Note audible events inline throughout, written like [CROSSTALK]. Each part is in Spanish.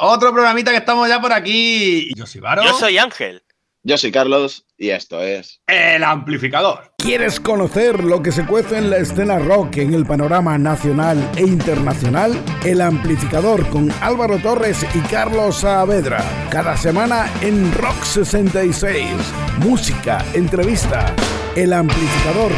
Otro programita que estamos ya por aquí. Yo soy Varo. Yo soy Ángel. Yo soy Carlos y esto es El Amplificador. ¿Quieres conocer lo que se cuece en la escena rock en el panorama nacional e internacional? El Amplificador con Álvaro Torres y Carlos Saavedra. Cada semana en Rock 66. Música, entrevista. El Amplificador.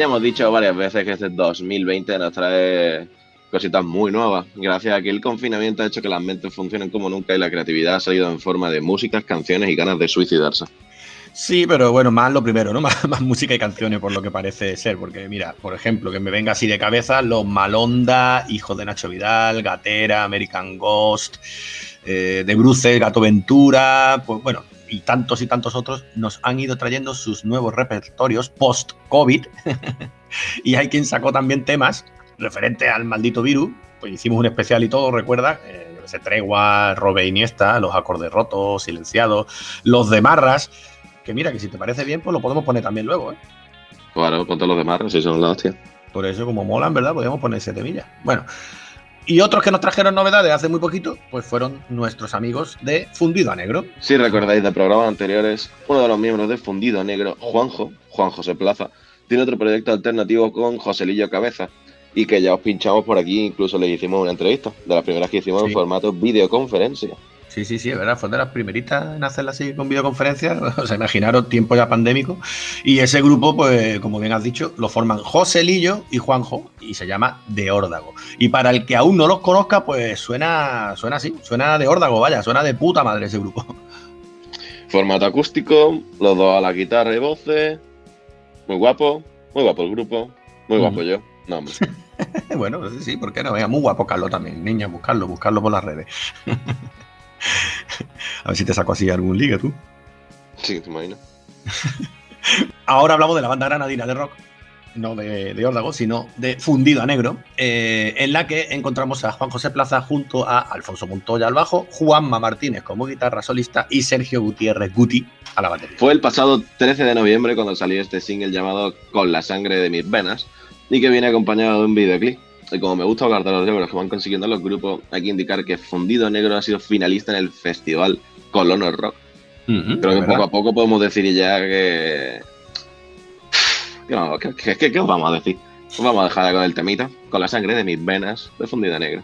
Ya hemos dicho varias veces que este 2020 nos trae cositas muy nuevas, gracias a que el confinamiento ha hecho que las mentes funcionen como nunca y la creatividad ha salido en forma de músicas, canciones y ganas de suicidarse. Sí, pero bueno, más lo primero, ¿no? [LAUGHS] Más, música y canciones, por lo que parece ser. Porque, mira, por ejemplo, que me venga así de cabeza, Los Malonda, Hijos de Nacho Vidal, Gatera, American Ghost, eh, De Bruces, Gato Ventura, pues bueno, y tantos y tantos otros nos han ido trayendo sus nuevos repertorios post-COVID. [LAUGHS] y hay quien sacó también temas referente al maldito virus. Pues hicimos un especial y todo, recuerda. Eh, se tregua, Robe Iniesta, los acordes rotos, silenciados, los de Marras. Que mira, que si te parece bien, pues lo podemos poner también luego, ¿eh? Claro, con todos los de Marras, si son la hostia. Por eso, como molan, ¿verdad? Podemos poner siete millas. Bueno, y otros que nos trajeron novedades hace muy poquito, pues fueron nuestros amigos de Fundido a Negro. Si recordáis de programas anteriores, uno de los miembros de Fundido a Negro, Juanjo, Juan José Plaza, tiene otro proyecto alternativo con Joselillo Cabeza. Y que ya os pinchamos por aquí, incluso le hicimos una entrevista, de las primeras que hicimos sí. en formato videoconferencia. Sí, sí, sí, es verdad, fue de las primeritas en hacerla así con videoconferencia, [LAUGHS] o sea, imaginaros tiempo ya pandémico. Y ese grupo, pues, como bien has dicho, lo forman Joselillo y Juanjo, y se llama De Órdago. Y para el que aún no los conozca, pues suena, suena así, suena de Órdago, vaya, suena de puta madre ese grupo. [LAUGHS] Formato acústico, los dos a la guitarra y voces, muy guapo, muy guapo el grupo, muy guapo yo. No, hombre. [LAUGHS] bueno, sí, ¿por qué no? Venga, muy guapo Carlos también. Niña, buscarlo, buscarlo por las redes. A ver si te saco así algún ligue tú. Sí, te imaginas. [LAUGHS] Ahora hablamos de la banda granadina de rock, no de, de Órdago, sino de Fundido a Negro, eh, en la que encontramos a Juan José Plaza junto a Alfonso Montoya al bajo, Juanma Martínez como guitarra solista y Sergio Gutiérrez Guti a la batería. Fue el pasado 13 de noviembre cuando salió este single llamado Con la sangre de mis venas y que viene acompañado de un videoclip. Y como me gusta hablar de los logros que van consiguiendo los grupos, hay que indicar que Fundido Negro ha sido finalista en el festival Colono Rock. Uh -huh, Creo que poco a poco podemos decir ya que. ¿Qué, vamos, qué, qué, qué os vamos a decir? Pues vamos a dejar con el temita, con la sangre de mis venas de Fundido Negro.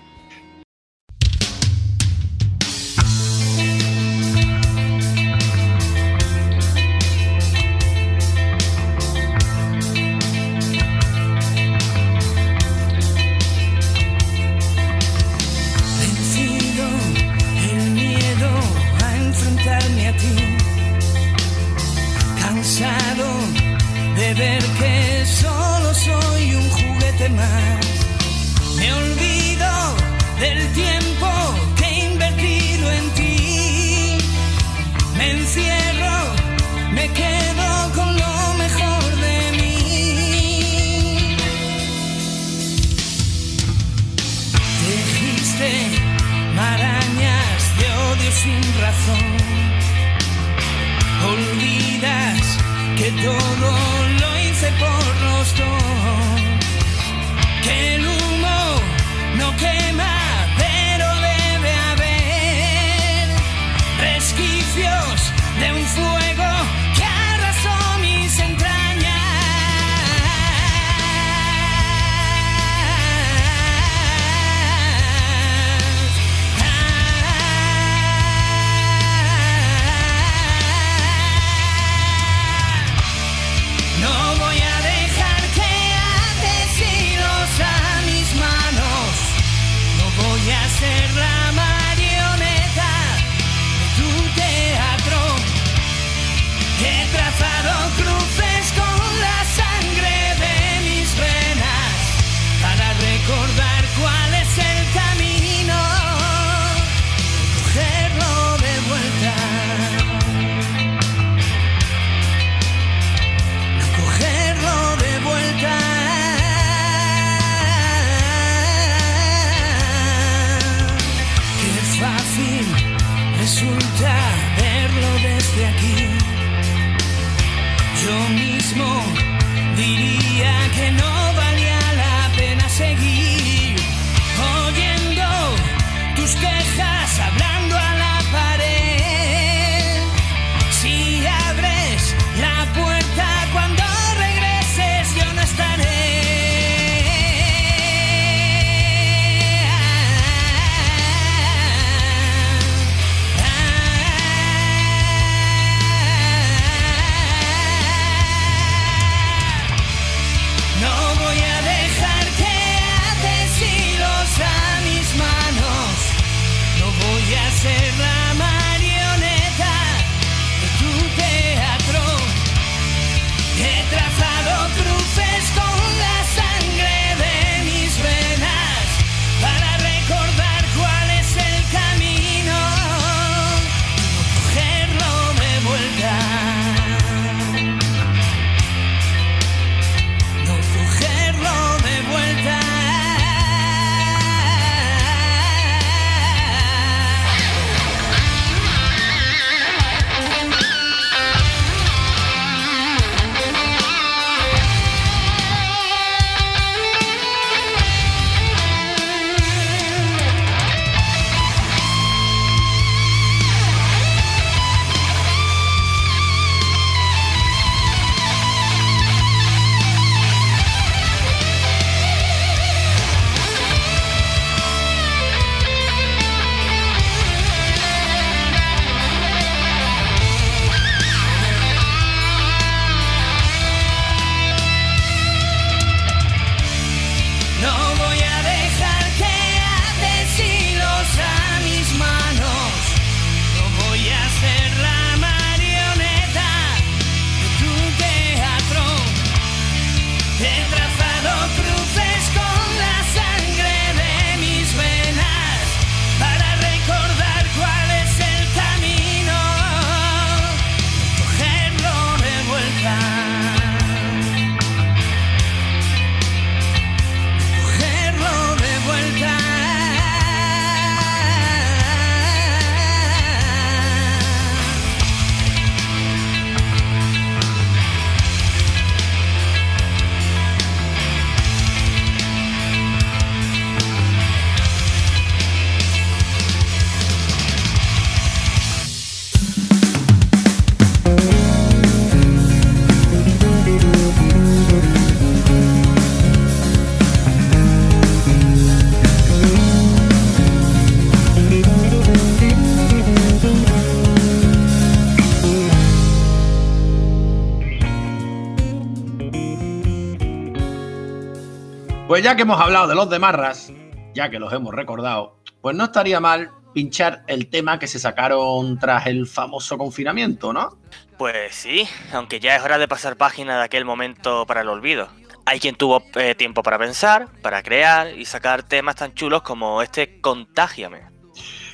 Pues ya que hemos hablado de los de Marras, ya que los hemos recordado, pues no estaría mal pinchar el tema que se sacaron tras el famoso confinamiento, ¿no? Pues sí, aunque ya es hora de pasar página de aquel momento para el olvido. Hay quien tuvo eh, tiempo para pensar, para crear y sacar temas tan chulos como este Contágiame.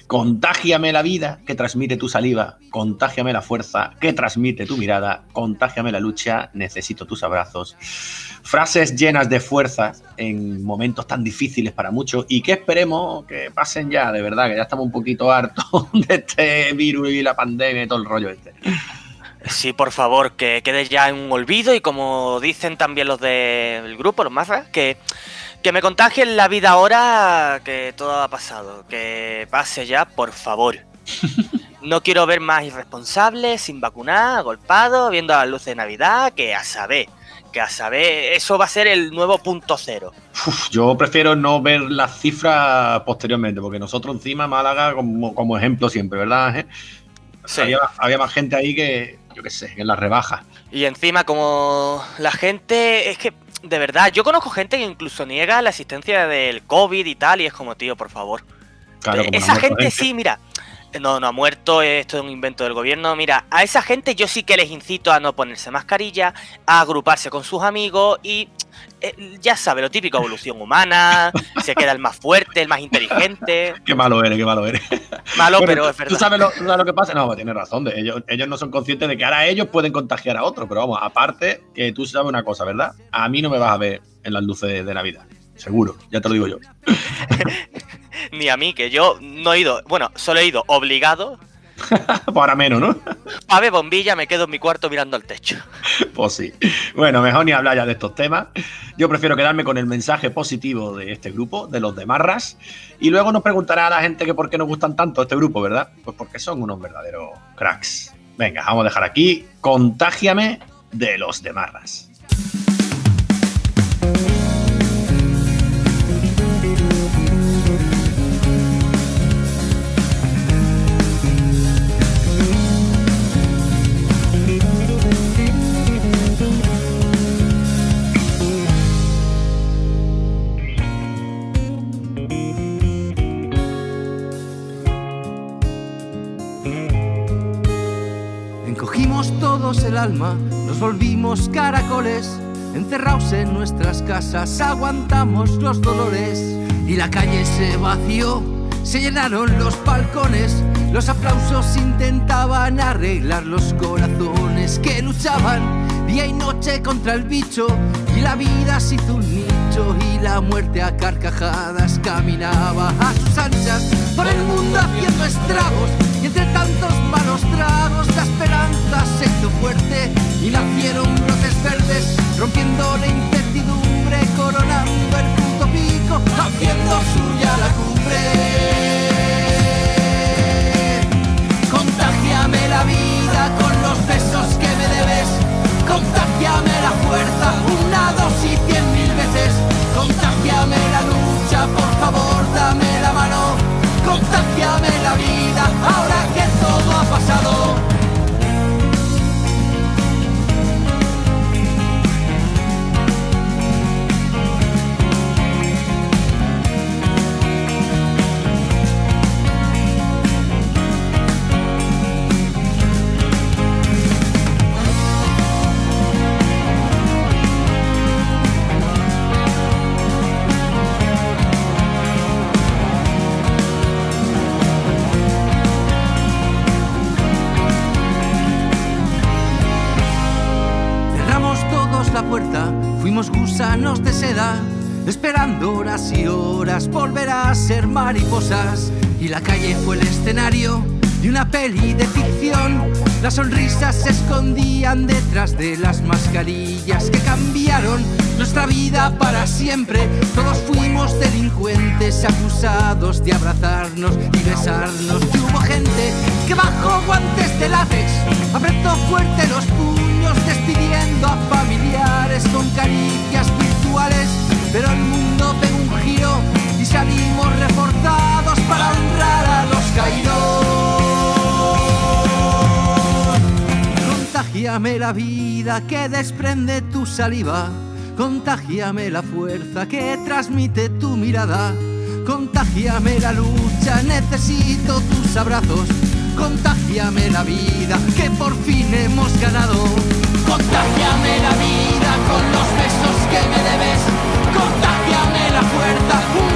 Contágiame la vida que transmite tu saliva, contágiame la fuerza que transmite tu mirada, contágiame la lucha, necesito tus abrazos. Frases llenas de fuerza en momentos tan difíciles para muchos y que esperemos que pasen ya, de verdad, que ya estamos un poquito hartos [LAUGHS] de este virus y la pandemia y todo el rollo este. Sí, por favor, que quede ya en un olvido y como dicen también los del grupo, los más que que me contagien la vida ahora que todo ha pasado. Que pase ya, por favor. [LAUGHS] No quiero ver más irresponsables, sin vacunar, agolpados, viendo las luces de Navidad, que a saber. Que a saber, eso va a ser el nuevo punto cero. yo prefiero no ver las cifras posteriormente, porque nosotros encima Málaga como, ejemplo siempre, ¿verdad? Había, había, más gente ahí que, yo qué sé, que en las rebajas. Y encima como la gente, es que de verdad, yo conozco gente que incluso niega la existencia del COVID y tal, y es como, tío, por favor. Claro, Esa gente, sí, mira, no, no ha muerto, esto es un invento del gobierno. Mira, a esa gente yo sí que les incito a no ponerse mascarilla, a agruparse con sus amigos y eh, ya sabe, lo típico, evolución humana, [LAUGHS] se queda el más fuerte, el más inteligente. Qué malo eres, qué malo eres. Malo, pero es verdad. ¿Tú sabes lo, que pasa? No, tienes razón. ellos, ellos no son conscientes de que ahora ellos pueden contagiar a otros, pero vamos, aparte, que tú sabes una cosa, ¿verdad? A mí no me vas a ver en las luces de Navidad. Seguro, ya te lo digo yo. [LAUGHS] [LAUGHS] Ni a mí, que yo no he ido, bueno, solo he ido obligado [LAUGHS] Para menos, ¿no? A ver, bombilla, me quedo en mi cuarto mirando al techo. [LAUGHS] Pues sí. Bueno, mejor ni hablar ya de estos temas. Yo prefiero quedarme con el mensaje positivo de este grupo, de los de Marras. Y luego nos preguntará a la gente que por qué nos gustan tanto este grupo, ¿verdad? Pues porque son unos verdaderos cracks. Venga, vamos a dejar aquí. Contágiame de los de Marras. Nos volvimos caracoles, encerrados en nuestras casas, aguantamos los dolores. Y la calle se vació, se llenaron los balcones, los aplausos intentaban arreglar los corazones que luchaban día y noche contra el bicho. Y la vida se hizo un nicho y la muerte a carcajadas caminaba a sus anchas por el mundo haciendo estragos. Y entre tantos malos tragos se hizo fuerte y nacieron brotes verdes rompiendo la incertidumbre coronando el punto pico haciendo suya la cumbre contagiame la vida con los besos que me debes contagiame la fuerza una dos y cien mil veces contagiame la lucha por favor dame la mano contagiame la vida ahora que todo ha pasado. Esperando horas y horas volverá a ser mariposas. Y la calle fue el escenario de una peli de ficción. Las sonrisas se escondían detrás de las mascarillas que cambiaron nuestra vida para siempre. Todos fuimos delincuentes acusados de abrazarnos y besarnos. Y hubo gente que bajó guantes de látex, apretó fuerte los puños despidiendo a familiares con caricias Contagiame la vida que desprende tu saliva. Contagiame la fuerza que transmite tu mirada. Contagiame la lucha, necesito tus abrazos. Contagiame la vida que por fin hemos ganado. Contagiame la vida con los besos que me debes. Contagiame la fuerza,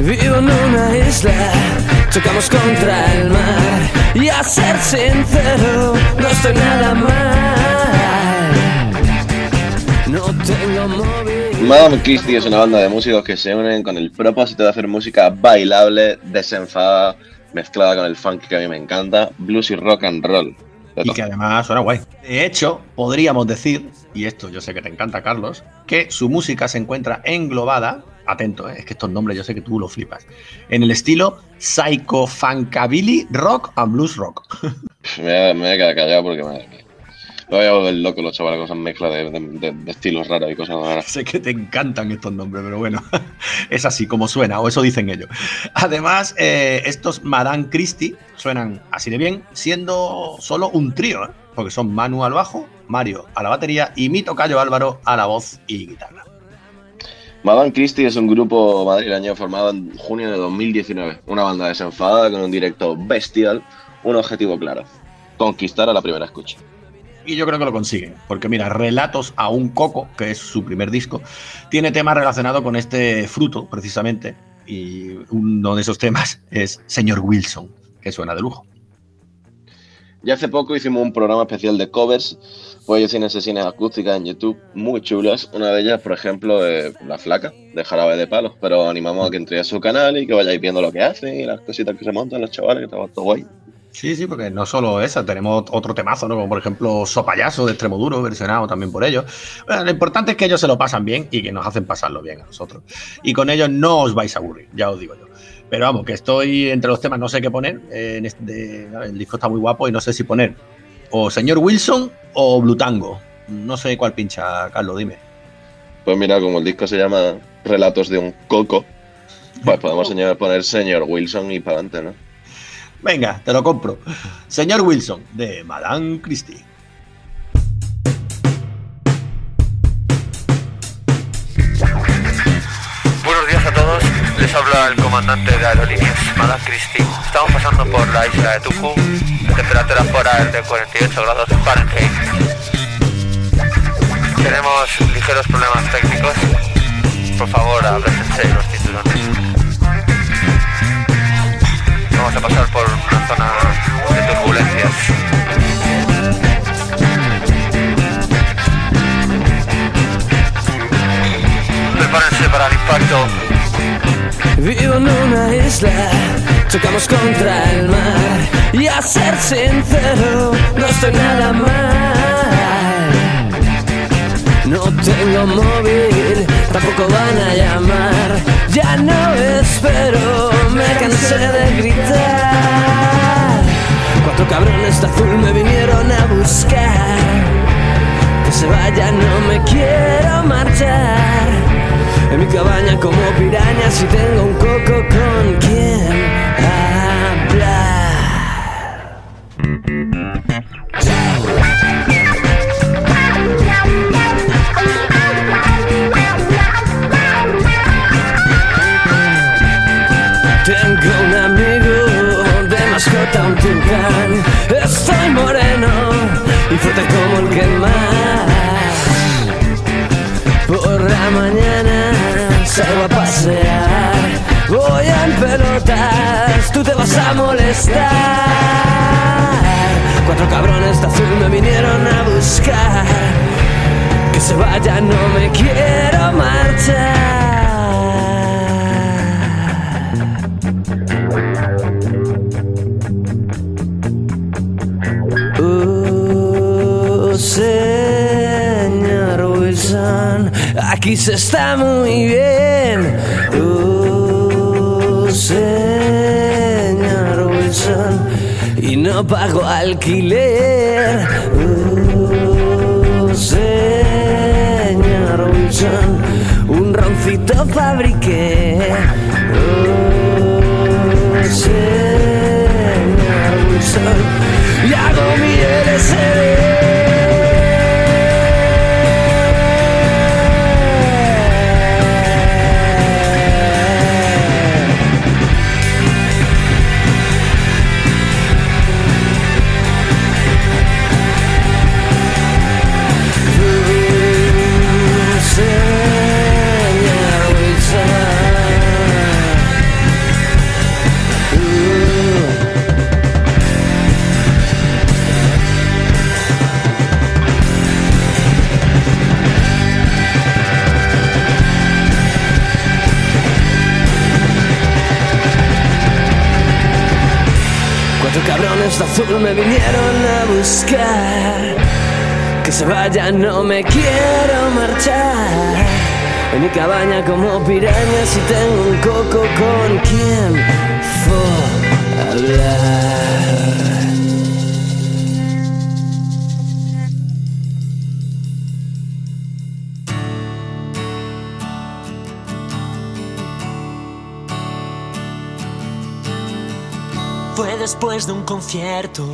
Vivo en una isla, chocamos contra el mar y a ser sincero, no estoy nada mal. No tengo móvil. Madame Christie es una banda de músicos que se unen con el propósito de hacer música bailable, desenfadada, mezclada con el funk que a mí me encanta, blues y rock and roll. Y que además suena guay. De hecho, podríamos decir, y esto yo sé que te encanta, Carlos, que su música se encuentra englobada atento, ¿eh? es que estos nombres yo sé que tú lo flipas. En el estilo Psycho Funkabilly Rock and Blues Rock. [LAUGHS] me, voy a quedar callado porque madre mía. Me voy a volver loco los chavales con esas mezclas de, estilos raros y cosas raras. Sé que te encantan estos nombres, pero bueno, [LAUGHS] es así como suena, o eso dicen ellos. Además, eh, estos Madame Christie suenan así de bien, siendo solo un trío, ¿eh? porque son Manu al bajo, Mario a la batería y mi tocayo Álvaro a la voz y guitarra. Madame Christie es un grupo madrileño formado en junio de 2019, una banda desenfadada con un directo bestial, un objetivo claro, conquistar a la primera escucha. Y yo creo que lo consiguen, porque mira, Relatos a un Coco, que es su primer disco, tiene temas relacionados con este fruto, precisamente, y uno de esos temas es Señor Wilson, que suena de lujo. Ya hace poco hicimos un programa especial de covers, pues ellos tienen sesiones acústicas en YouTube muy chulas. Una de ellas, por ejemplo, es La Flaca, de Jarabe de Palos. Pero animamos a que entréis a su canal y que vayáis viendo lo que hacen y las cositas que se montan los chavales, que está todo guay. Sí, sí, porque no solo esa, tenemos otro temazo, ¿no? Como por ejemplo Sopayaso de Extremoduro, versionado también por ellos. Bueno, lo importante es que ellos se lo pasan bien y que nos hacen pasarlo bien a nosotros. Y con ellos no os vais a aburrir, ya os digo yo. Pero vamos, que estoy entre los temas, no sé qué poner. En este, el disco está muy guapo y no sé si poner o Señor Wilson o Blue Tango. No sé cuál pincha, Carlos, dime. Pues mira, como el disco se llama Relatos de un Coco, pues podemos poner Señor Wilson y para adelante, ¿no? Venga, te lo compro. Señor Wilson, de Madame Christie. Habla el comandante de aerolíneas, Madame Christie. Estamos pasando por la isla de Tuku, temperatura fuera de 48 grados Fahrenheit. Tenemos ligeros problemas técnicos. Por favor, abrécense los cinturones. Vamos a pasar por una zona de turbulencias. Prepárense para el impacto. Vivo en una isla, chocamos contra el mar y a ser sincero, no estoy nada mal. No tengo móvil, tampoco van a llamar, ya no espero, me cansé de gritar. Cuatro cabrones de azul me vinieron a buscar, que se vaya, no me quiero marchar. En mi cabaña como piraña si tengo un coco con quien hablar. Tengo un amigo de mascota, un tucán. Estoy moreno y fuerte como el que pelotas, tú te vas a molestar. Cuatro cabrones de azul me vinieron a buscar. Que se vaya, no me quiero marchar. aquí se está muy bien. Oh, señor Wilson, y no pago alquiler. Señor Wilson, un roncito fabriqué. Señor Wilson, y hago mi LSD. Cabrones de azul me vinieron a buscar. Que se vaya, no me quiero marchar. En mi cabaña como pirañas y tengo un coco con quien hablar. Fue después de un concierto,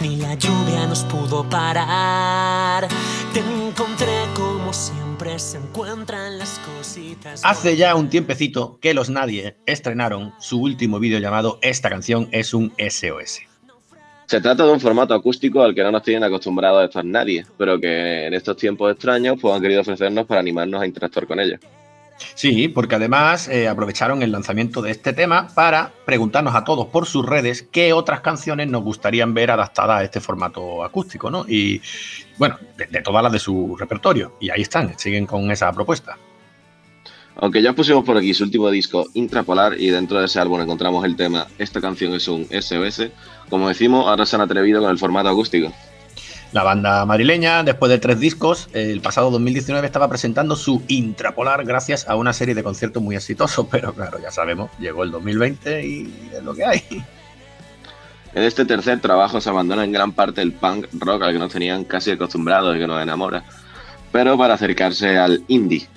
ni la lluvia nos pudo parar. Te encontré como siempre se encuentran las cositas. Hace ya un tiempecito que los Nadie estrenaron su último vídeo llamado Esta canción es un SOS. Se trata de un formato acústico al que no nos tienen acostumbrados estos nadie, pero que en estos tiempos extraños pues, han querido ofrecernos para animarnos a interactuar con ellos. Sí, porque además eh, aprovecharon el lanzamiento de este tema para preguntarnos a todos por sus redes qué otras canciones nos gustarían ver adaptadas a este formato acústico, ¿no? Y bueno, de, todas las de su repertorio. Y ahí están, siguen con esa propuesta. Aunque ya pusimos por aquí su último disco, Intrapolar, y dentro de ese álbum encontramos el tema Esta canción es un SOS, como decimos, ahora se han atrevido con el formato acústico. La banda madrileña, después de tres discos, el pasado 2019 estaba presentando su Intrapolar gracias a una serie de conciertos muy exitosos, [LAUGHS] pero claro, ya sabemos, llegó el 2020 y es lo que hay. En este tercer trabajo se abandona en gran parte el punk rock al que nos tenían casi acostumbrados y que nos enamora, pero para acercarse al indie,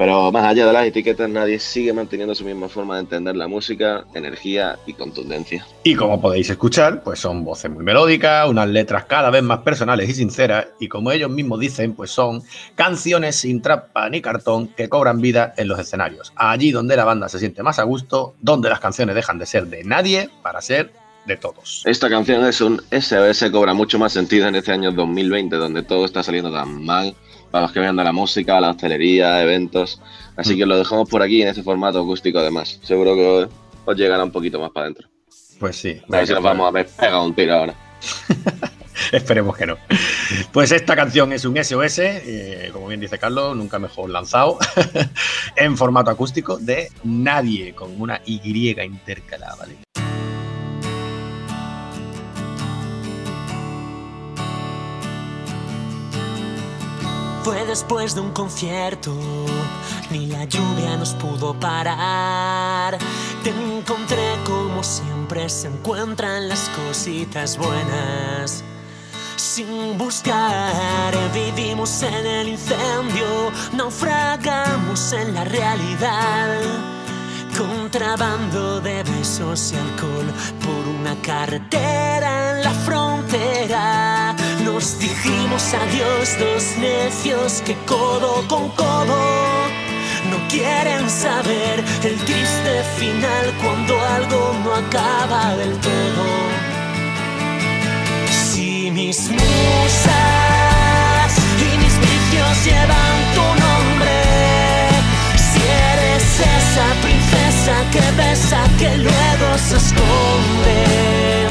pero más allá de las etiquetas, nadie sigue manteniendo su misma forma de entender la música, energía y contundencia. Y como podéis escuchar, pues son voces muy melódicas, unas letras cada vez más personales y sinceras, y como ellos mismos dicen, pues son canciones sin trampa ni cartón que cobran vida en los escenarios. Allí donde la banda se siente más a gusto, donde las canciones dejan de ser de nadie para ser de todos. Esta canción es un SOS, cobra mucho más sentido en este año 2020, donde todo está saliendo tan mal para los que vean de la música, la hostelería, eventos. Así que lo dejamos por aquí en este formato acústico además. Seguro que os llegará un poquito más para adentro. Pues sí. A ver si nos vamos a ver pegado un tiro ahora. [LAUGHS] Esperemos que no. Pues esta canción es un SOS, eh, como bien dice Carlos, nunca mejor lanzado, [LAUGHS] en formato acústico de Nadie, con una Y intercalada, ¿vale? Fue después de un concierto, ni la lluvia nos pudo parar. Te encontré como siempre se encuentran las cositas buenas. Sin buscar, vivimos en el incendio, naufragamos en la realidad. Contrabando de besos y alcohol por una carretera en la frontera nos dijimos adiós dos necios que codo con codo no quieren saber el triste final cuando algo no acaba del todo. Si mis musas y mis vicios llevan tu nombre, si eres esa princesa que besa que luego se esconde,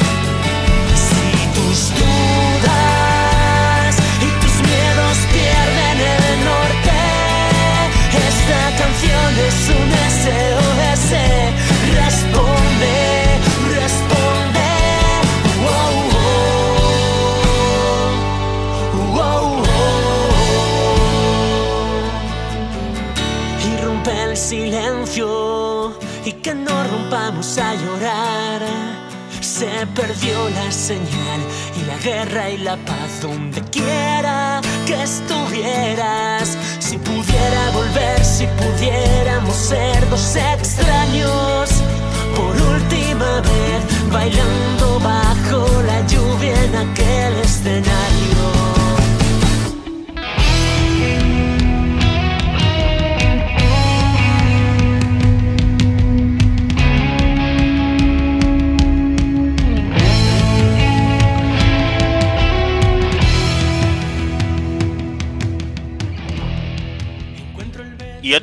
que no rompamos a llorar. Se perdió la señal y la guerra y la paz donde quiera que estuvieras si pudiera volver, si pudiéramos ser dos extraños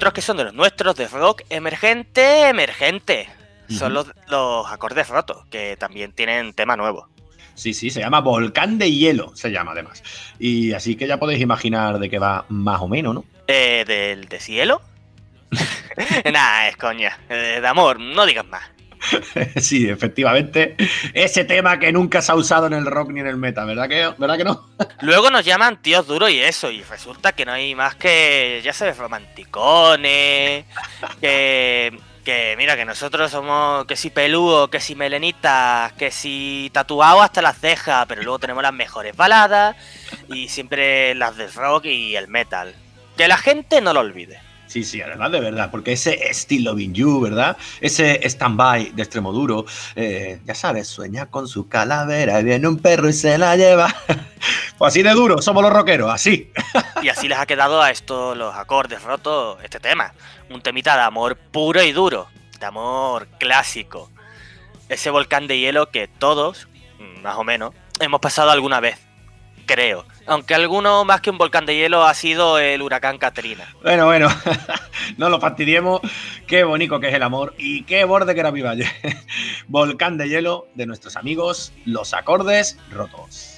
otros que son de los nuestros, de rock emergente, emergente. Son los, acordes rotos, que también tienen tema nuevo. Sí, sí, se llama Volcán de Hielo, se llama además. Y así que ya podéis imaginar de qué va más o menos, ¿no? Eh, ¿Del de cielo? [LAUGHS] Nah, es coña. Eh, de amor, no digas más. [LAUGHS] sí, efectivamente. Ese tema que nunca se ha usado en el rock ni en el metal, ¿verdad que, ¿verdad que no? [LAUGHS] Luego nos llaman tíos duros y eso, y resulta que no hay más que, ya sabes, romanticones, que, que mira, que nosotros somos que si peludo, que si melenitas, que si tatuado hasta las cejas, pero luego tenemos las mejores baladas y siempre las de rock y el metal. Que la gente no lo olvide. Sí, sí, además de verdad, porque ese Still Loving ¿verdad? Ese stand-by de extremo duro, eh, ya sabes, sueña con su calavera y viene un perro y se la lleva. [LAUGHS] pues así de duro, somos los rockeros, así. [LAUGHS] y así les ha quedado a estos los acordes rotos este tema. Un temita de amor puro y duro, de amor clásico. Ese volcán de hielo que todos, más o menos, hemos pasado alguna vez creo. Aunque alguno más que un volcán de hielo ha sido el huracán Katrina. Bueno, bueno, [LAUGHS] no lo fastidiemos. Qué bonito que es el amor y qué borde que era mi valle. [LAUGHS] volcán de hielo de nuestros amigos, los acordes rotos.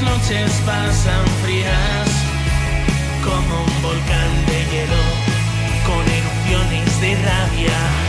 Las noches pasan frías como un volcán de hielo con erupciones de rabia.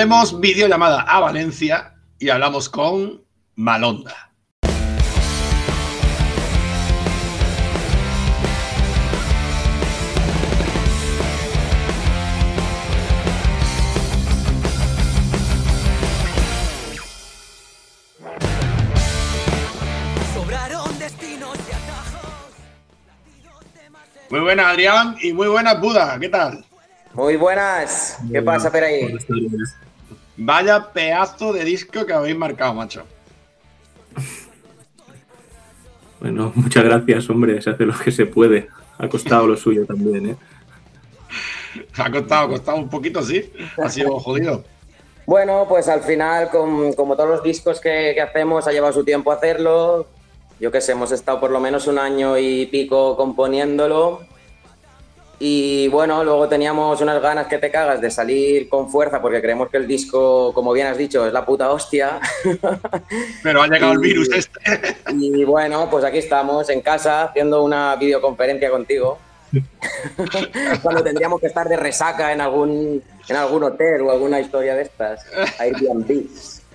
Hacemos videollamada a Valencia y hablamos con Malonda. Muy buenas, Adrián, y muy buenas, Buda. ¿Qué tal? Muy buenas. ¿Qué pasa por ahí? Vaya pedazo de disco que habéis marcado, macho. Bueno, muchas gracias, hombre. Se hace lo que se puede. Ha costado lo suyo también, ¿eh? Ha costado, ha costado un poquito, sí. Ha sido jodido. Bueno, pues al final, como todos los discos que, que, hacemos, ha llevado su tiempo hacerlo. Yo qué sé, hemos estado por lo menos un año y pico componiéndolo. Y bueno, luego teníamos unas ganas que te cagas de salir con fuerza porque creemos que el disco, como bien has dicho, es la puta hostia. [LAUGHS] Pero ha llegado el virus este. [LAUGHS] Y bueno, pues aquí estamos en casa haciendo una videoconferencia contigo. [LAUGHS] Cuando tendríamos que estar de resaca en algún, en algún hotel o alguna historia de estas. Airbnb.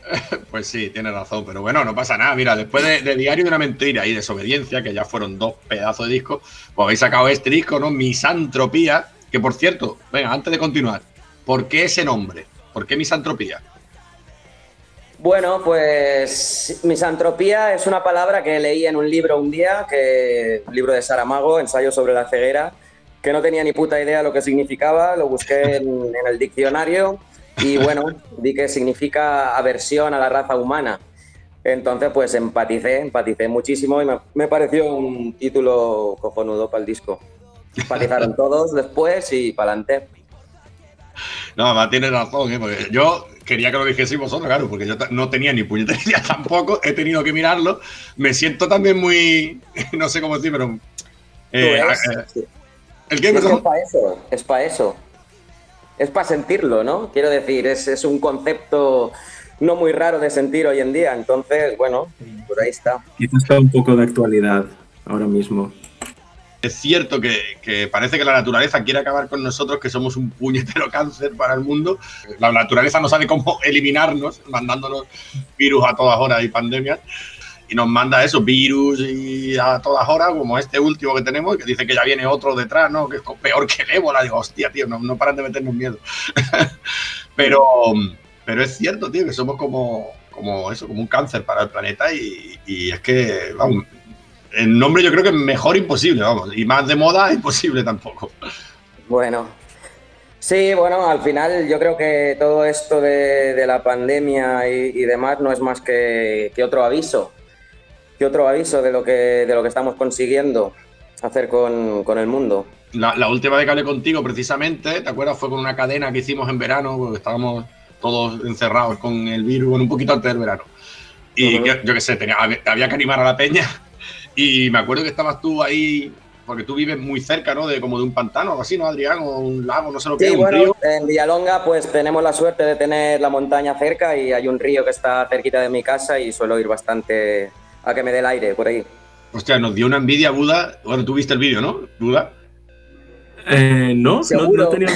[LAUGHS] Pues sí, tiene razón, pero bueno, no pasa nada. Mira, después de, Diario de una Mentira y Desobediencia, que ya fueron dos pedazos de disco, pues habéis sacado este disco, ¿no? Misantropía, que por cierto, venga, antes de continuar, ¿por qué ese nombre? ¿Por qué Misantropía? Bueno, pues misantropía es una palabra que leí en un libro un día, que libro de Saramago, Ensayo sobre la ceguera, que no tenía ni puta idea lo que significaba, lo busqué en el diccionario y bueno, vi que significa aversión a la raza humana. Entonces, pues empaticé, empaticé muchísimo y me, pareció un título cojonudo para el disco. Empatizaron [LAUGHS] todos después y para adelante. No, más tienes razón, ¿eh? porque yo quería que lo dijese vosotros, claro, porque yo no tenía ni puñetería [LAUGHS] tampoco, he tenido que mirarlo. Me siento también muy, [LAUGHS] no sé cómo decir, pero... Eh, eh, ¿El qué? Es para eso, es para eso es para sentirlo, ¿no? Quiero decir, es, un concepto no muy raro de sentir hoy en día, entonces, bueno, por ahí está. Quizás está un poco de actualidad ahora mismo. Es cierto que, parece que la naturaleza quiere acabar con nosotros, que somos un puñetero cáncer para el mundo. La naturaleza no sabe cómo [LAUGHS] eliminarnos, mandándonos virus a todas horas y pandemias y nos manda eso, virus y a todas horas, como este último que tenemos, que dice que ya viene otro detrás, ¿no? Que es peor que el ébola. Digo, hostia, tío, no, no paran de meternos miedo. [LAUGHS] pero, pero es cierto, tío, que somos como, como eso, como un cáncer para el planeta y, y es que, vamos, el nombre yo creo que es mejor imposible, vamos, y más de moda imposible tampoco. Bueno, Sí, bueno, al final yo creo que todo esto de, de la pandemia y, demás no es más que, otro aviso ¿Qué otro aviso de lo que, de lo que estamos consiguiendo hacer con, el mundo? La, última vez que hablé contigo, precisamente, ¿te acuerdas? Fue con una cadena que hicimos en verano, porque estábamos todos encerrados con el virus, bueno, un poquito antes del verano. Y yo qué sé, tenía, había que animar a la peña. [LAUGHS] Y me acuerdo que estabas tú ahí, porque tú vives muy cerca, ¿no? De como de un pantano o algo así, ¿no, Adrián? O un lago, no sé lo que sí, bueno, En Villalonga, pues tenemos la suerte de tener la montaña cerca y hay un río que está cerquita de mi casa y suelo ir bastante a que me dé el aire por ahí. Hostia, nos dio una envidia Buda. Bueno, tú viste el vídeo, ¿no, Buda? Eh, no, no, no, tenía.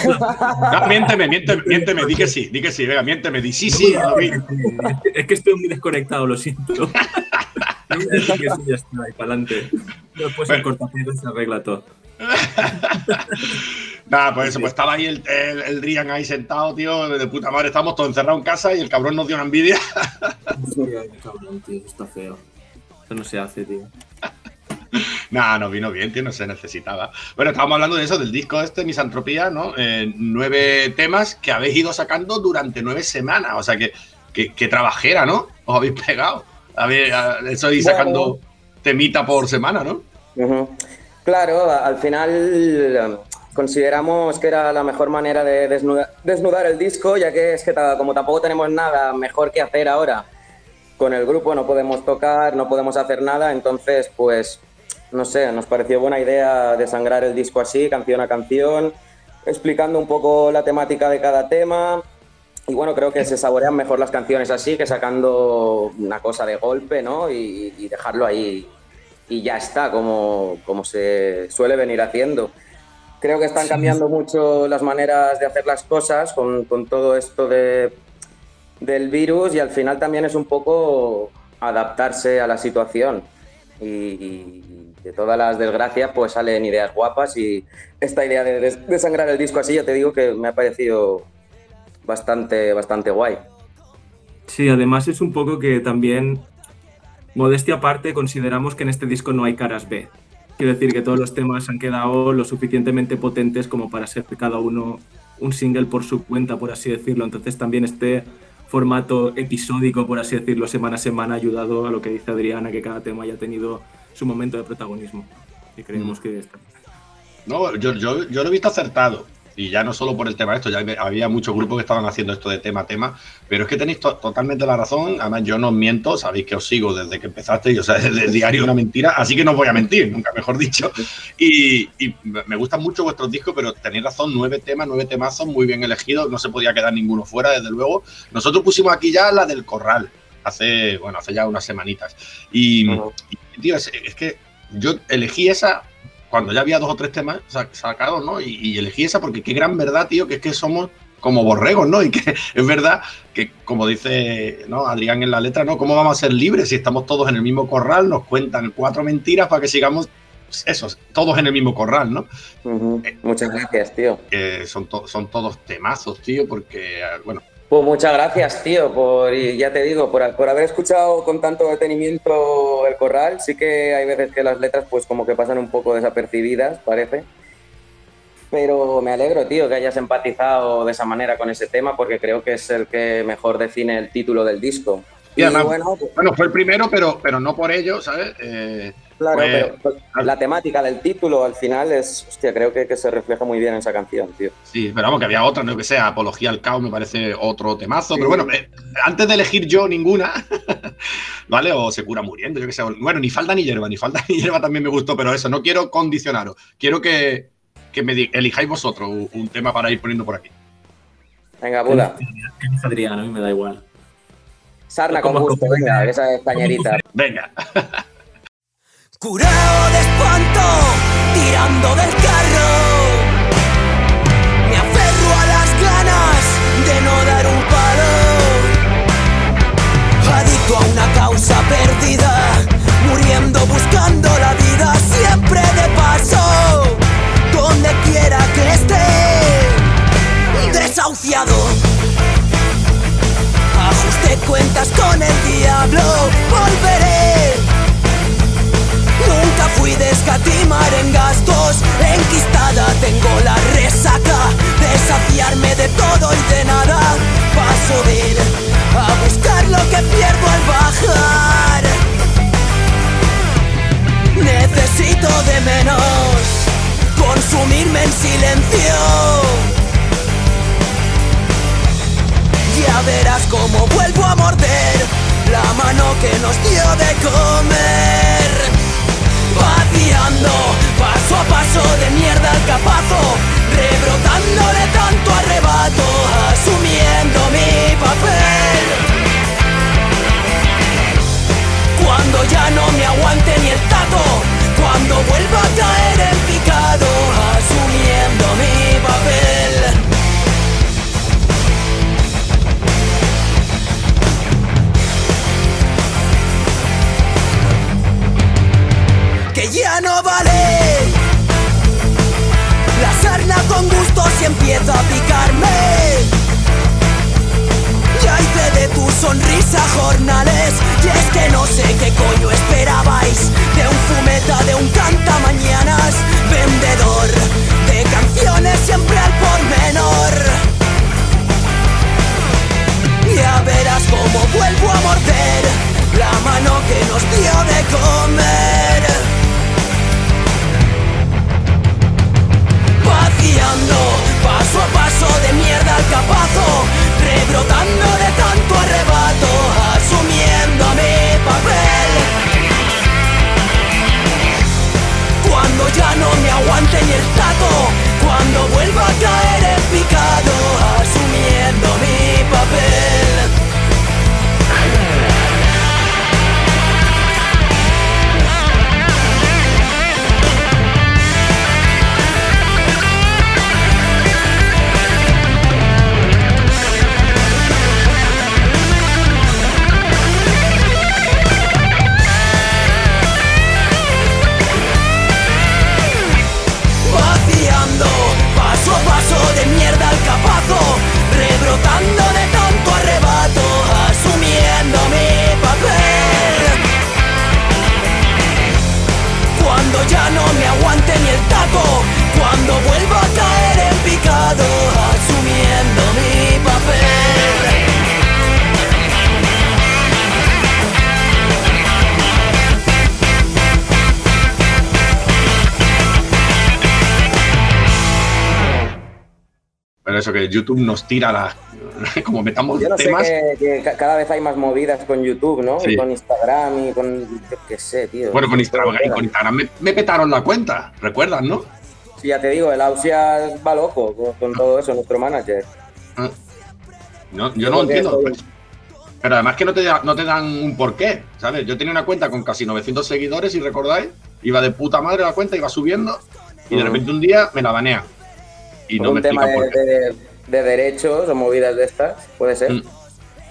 No, miénteme, miénteme, miénteme, di que sí, di que sí, venga, miénteme, di sí, sí, lo vi. Es que estoy muy desconectado, lo siento. [LAUGHS] que sí, ya está, ahí para adelante. Después el cortacero se arregla todo. [LAUGHS] Nada, pues eso, pues estaba ahí el, el, el Drian ahí sentado, tío, de puta madre, estábamos todos encerrados en casa y el cabrón nos dio una envidia. cabrón, tío, está feo no se hace, tío. [LAUGHS] Nada, no vino bien, tío, no se necesitaba. Bueno, estábamos hablando de eso, del disco este, Misantropía, ¿no? Eh, nueve temas que habéis ido sacando durante nueve semanas. O sea, que, que, trabajera, ¿no? Os habéis pegado. A ver, eso y sacando temita por semana, ¿no? Claro, al final eh, consideramos que era la mejor manera de desnudar, desnudar el disco, ya que es que como tampoco tenemos nada mejor que hacer ahora con el grupo no podemos tocar, no podemos hacer nada, entonces pues no sé, nos pareció buena idea desangrar el disco así, canción a canción, explicando un poco la temática de cada tema. Y bueno, creo que se saborean mejor las canciones así que sacando una cosa de golpe, ¿no? Y, dejarlo ahí y ya está, como, como se suele venir haciendo. Creo que están cambiando mucho las maneras de hacer las cosas con, con todo esto de del virus y al final también es un poco adaptarse a la situación. Y, de todas las desgracias pues salen ideas guapas y esta idea de desangrar el disco así ya te digo que me ha parecido bastante, bastante guay. Sí, además es un poco que también, modestia aparte, consideramos que en este disco no hay caras B. Quiero decir que todos los temas han quedado lo suficientemente potentes como para ser cada uno un single por su cuenta, por así decirlo. Entonces también este formato episódico, por así decirlo, semana a semana, ha ayudado a lo que dice Adriana, que cada tema haya tenido su momento de protagonismo. Y creemos mm. que está. No, yo, yo, yo lo he visto acertado. Y ya no solo por el tema de esto, ya había muchos grupos que estaban haciendo esto de tema a tema, pero es que tenéis totalmente la razón. Además, yo no os miento, sabéis que os sigo desde que empezaste, o sea, desde el diario una mentira, así que no os voy a mentir, nunca mejor dicho. Y, me gustan mucho vuestros discos, pero tenéis razón, nueve temas, nueve temazos muy bien elegidos, no se podía quedar ninguno fuera, desde luego. Nosotros pusimos aquí ya la del Corral, hace, bueno, hace ya unas semanitas. Y, tío, es que yo elegí esa cuando ya había dos o tres temas sacados, ¿no? Y, elegí esa porque qué gran verdad, tío, que es que somos como borregos, ¿no? [LAUGHS] Y que es verdad que, como dice ¿no? Adrián en la letra, ¿no? ¿Cómo vamos a ser libres si estamos todos en el mismo corral? Nos cuentan cuatro mentiras para que sigamos esos, todos en el mismo corral, ¿no? Eh, Muchas gracias, tío. son, son todos temazos, tío, porque, bueno, pues muchas gracias, tío, por, y ya te digo, por, haber escuchado con tanto detenimiento el corral. Sí que hay veces que las letras pues como que pasan un poco desapercibidas, parece. Pero me alegro, tío, que hayas empatizado de esa manera con ese tema porque creo que es el que mejor define el título del disco. Y, bueno, pues bueno, fue el primero, pero, pero no por ello, ¿sabes? Eh, Claro, pero pues, la temática del título al final es, hostia, creo que, que, se refleja muy bien en esa canción, tío. Sí, pero vamos, que había otra, no que sea, Apología al Caos me parece otro temazo, pero bueno, eh, antes de elegir yo ninguna, [LAUGHS] ¿vale? O se cura muriendo, yo que sé. Bueno, ni falta ni hierba, ni falta ni hierba también me gustó, pero eso, no quiero condicionaros, quiero que, que me elijáis vosotros un, tema para ir poniendo por aquí. Venga, Buda. Que Adrián, a mí me da igual. Sarna con gusto, venga, esa españerita. Venga. Curado de espanto, tirando del carro. Me aferro a las ganas de no dar un palo. Adicto a una causa perdida, muriendo buscando la vida siempre de paso. Donde quiera que esté, desahuciado. Ajuste cuentas con el diablo, volveré. Nunca fui de escatimar en gastos Enquistada tengo la resaca Desafiarme de todo y de nada Paso de ir a buscar lo que pierdo al bajar. Necesito de menos Consumirme en silencio Verás cómo vuelvo a morder La mano que nos dio de comer. Vaciando Paso a paso de mierda al capazo Rebrotándole tanto arrebato Asumiendo mi papel. Cuando ya no me aguante ni el tato Cuando vuelva a caer en con gusto si empieza a picarme. Ya hice de tu sonrisa jornales. Y es que no sé qué coño esperabais. De un fumeta, de un canta mañanas. Vendedor de canciones siempre al por menor. Ya verás cómo vuelvo a morder la mano que nos dio de comer. Paso a paso de mierda al capazo, rebrotando de tanto arrebato, asumiendo mi papel. Cuando ya no me aguante YouTube nos tira las. [LAUGHS] como metamos Yo no temas. sé que, que cada vez hay más movidas con YouTube, ¿no? Y con Instagram y con. Yo qué sé, tío. Bueno, con Instagram, con Instagram me, me, petaron la cuenta, ¿recuerdas, no? Sí, ya te digo, el Ausia va loco con, con todo eso, nuestro manager. Ah. No, yo no entiendo. Pues. Pero además que no te, no te dan un porqué, ¿sabes? Yo tenía una cuenta con casi 900 seguidores, si recordáis. Iba de puta madre la cuenta, iba subiendo. Y de repente un día me la banean. Y ¿Por no un me tema de, por qué. de- de derechos o movidas de estas, puede ser. Mm.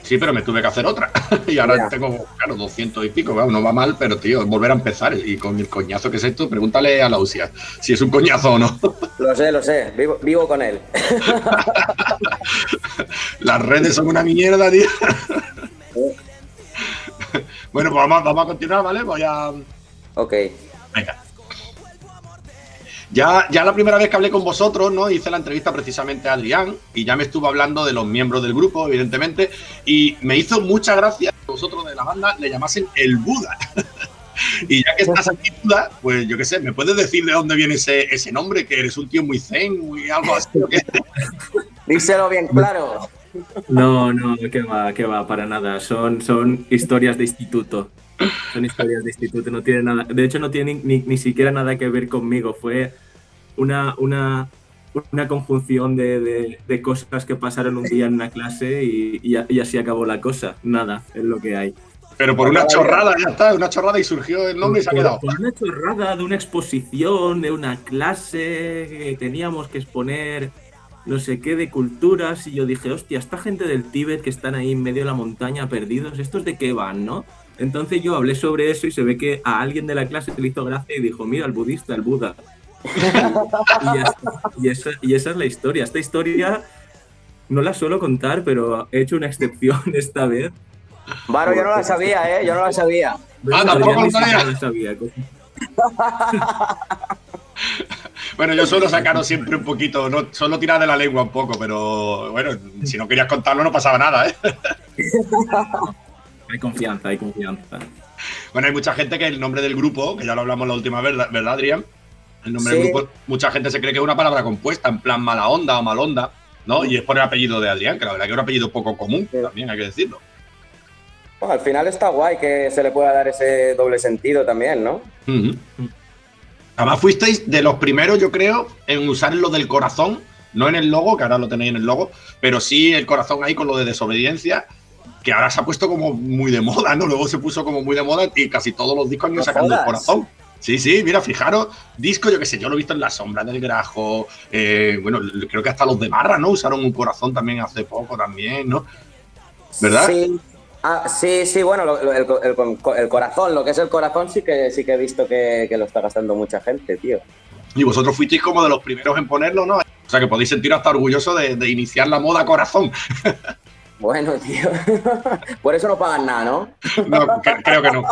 Sí, pero me tuve que hacer otra. [LAUGHS] y ahora Ya. tengo, claro, 200 y pico. No va mal, pero tío, volver a empezar. Y con el coñazo que es esto, pregúntale a la UCIA si es un coñazo o no. [LAUGHS] Lo sé, lo sé, vivo, vivo con él. [LAUGHS] Las redes son una mierda, tío. bueno, pues vamos, vamos a continuar, ¿vale? Voy a. Ok. Venga. Ya, ya la primera vez que hablé con vosotros, ¿no? Hice la entrevista precisamente a Adrián y ya me estuvo hablando de los miembros del grupo, evidentemente, y me hizo mucha gracia que vosotros de la banda le llamasen el Buda. [LAUGHS] y ya que estás aquí, Buda, pues yo qué sé, ¿me puedes decir de dónde viene ese, ese nombre? Que eres un tío muy zen, muy algo así. ¿o qué? [LAUGHS] Díselo bien claro. No, no, que va, que va, para nada. Son, son historias de instituto. Son historias de instituto, no tiene nada. De hecho, no tiene ni, ni, ni siquiera nada que ver conmigo. Fue una, una, una conjunción de, de, de cosas que pasaron un día en una clase y, y, y así acabó la cosa. Nada, es lo que hay. Pero por una chorrada, ya está, una chorrada y surgió el nombre y se ha quedado. Por una chorrada de una exposición, de una clase que teníamos que exponer no sé qué de culturas y yo dije, hostia, esta gente del Tíbet que están ahí en medio de la montaña perdidos, ¿estos de qué van, no? Entonces yo hablé sobre eso y se ve que a alguien de la clase le hizo gracia y dijo, mira, el budista, el Buda. [LAUGHS] y. Y esa, y esa es la historia. Esta historia no la suelo contar, pero he hecho una excepción [LAUGHS] esta vez. Varo, yo no la sabía, ¿eh? Yo no la sabía. Ah, tampoco lo sabía. sabía. [LAUGHS] Bueno, yo suelo sacaros siempre un poquito, no, solo tirar de la lengua un poco, pero bueno, si no querías contarlo no pasaba nada, ¿eh? Hay confianza, hay confianza. Bueno, hay mucha gente que el nombre del grupo, que ya lo hablamos la última vez, ¿verdad, Adrián? El nombre Sí. del grupo, mucha gente se cree que es una palabra compuesta, en plan mala onda o mal onda, ¿no? Y es por el apellido de Adrián, que la verdad que es un apellido poco común, Sí. también hay que decirlo. Bueno, al final está guay que se le pueda dar ese doble sentido también, ¿no? Ujú. Además, fuisteis de los primeros, yo creo, en usar lo del corazón, no en el logo, que ahora lo tenéis en el logo, pero sí el corazón ahí con lo de desobediencia, que ahora se ha puesto como muy de moda, ¿no? Luego se puso como muy de moda y casi todos los discos han ido sacando el corazón. Sí, sí, mira, fijaros, disco, yo qué sé, yo lo he visto en La Sombra del Grajo, eh, bueno, creo que hasta los de Marra, ¿no? Usaron un corazón también hace poco también, ¿no? ¿Verdad? Sí. Ah, sí, sí, bueno, lo- lo- el, el- el corazón, lo que es el corazón sí que sí que he visto que, que lo está gastando mucha gente, tío. Y vosotros fuisteis como de los primeros en ponerlo, ¿no? O sea que podéis sentiros hasta orgullosos de, de iniciar la moda corazón. [LAUGHS] Bueno, [LAUGHS] tío. Por eso no pagan nada, ¿no? No, cre- creo que no.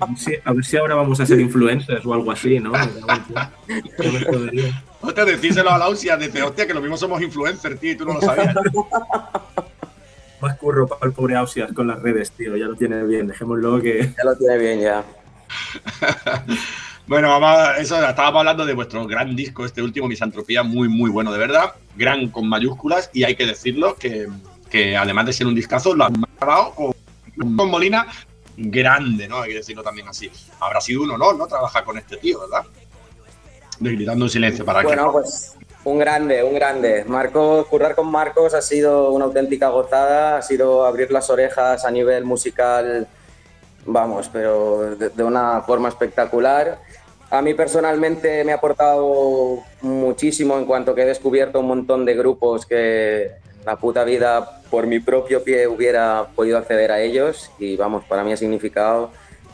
A ver, si, a ver si ahora vamos a ser influencers o algo así, ¿no? Ya me jodería. Hostia, decíselo a la UCIA, dice, hostia, que lo mismo somos influencers, tío, y tú no lo sabías. [LAUGHS] Más curro para el pobre Ausias con las redes, tío. Ya lo tiene bien. Dejémoslo que. Ya lo tiene bien ya. [LAUGHS] Bueno, vamos a- eso, estábamos hablando de vuestro gran disco, este último, Misantropía, muy, muy bueno, de verdad. Gran con mayúsculas, y hay que decirlo, que, que además de ser un discazo, lo han grabado con, Molina grande, ¿no? Hay que decirlo también así. Habrá sido un honor, ¿no? Trabajar con este tío, ¿verdad? Gritando en silencio para Bueno, que. pues un grande, un grande. Marcos, currar con Marcos ha sido una auténtica gozada, ha sido abrir las orejas a nivel musical, vamos, pero de, de una forma espectacular. A mí personalmente me ha aportado muchísimo en cuanto que he descubierto un montón de grupos que la puta vida por mi propio pie hubiera podido acceder a ellos y vamos, para mí ha significado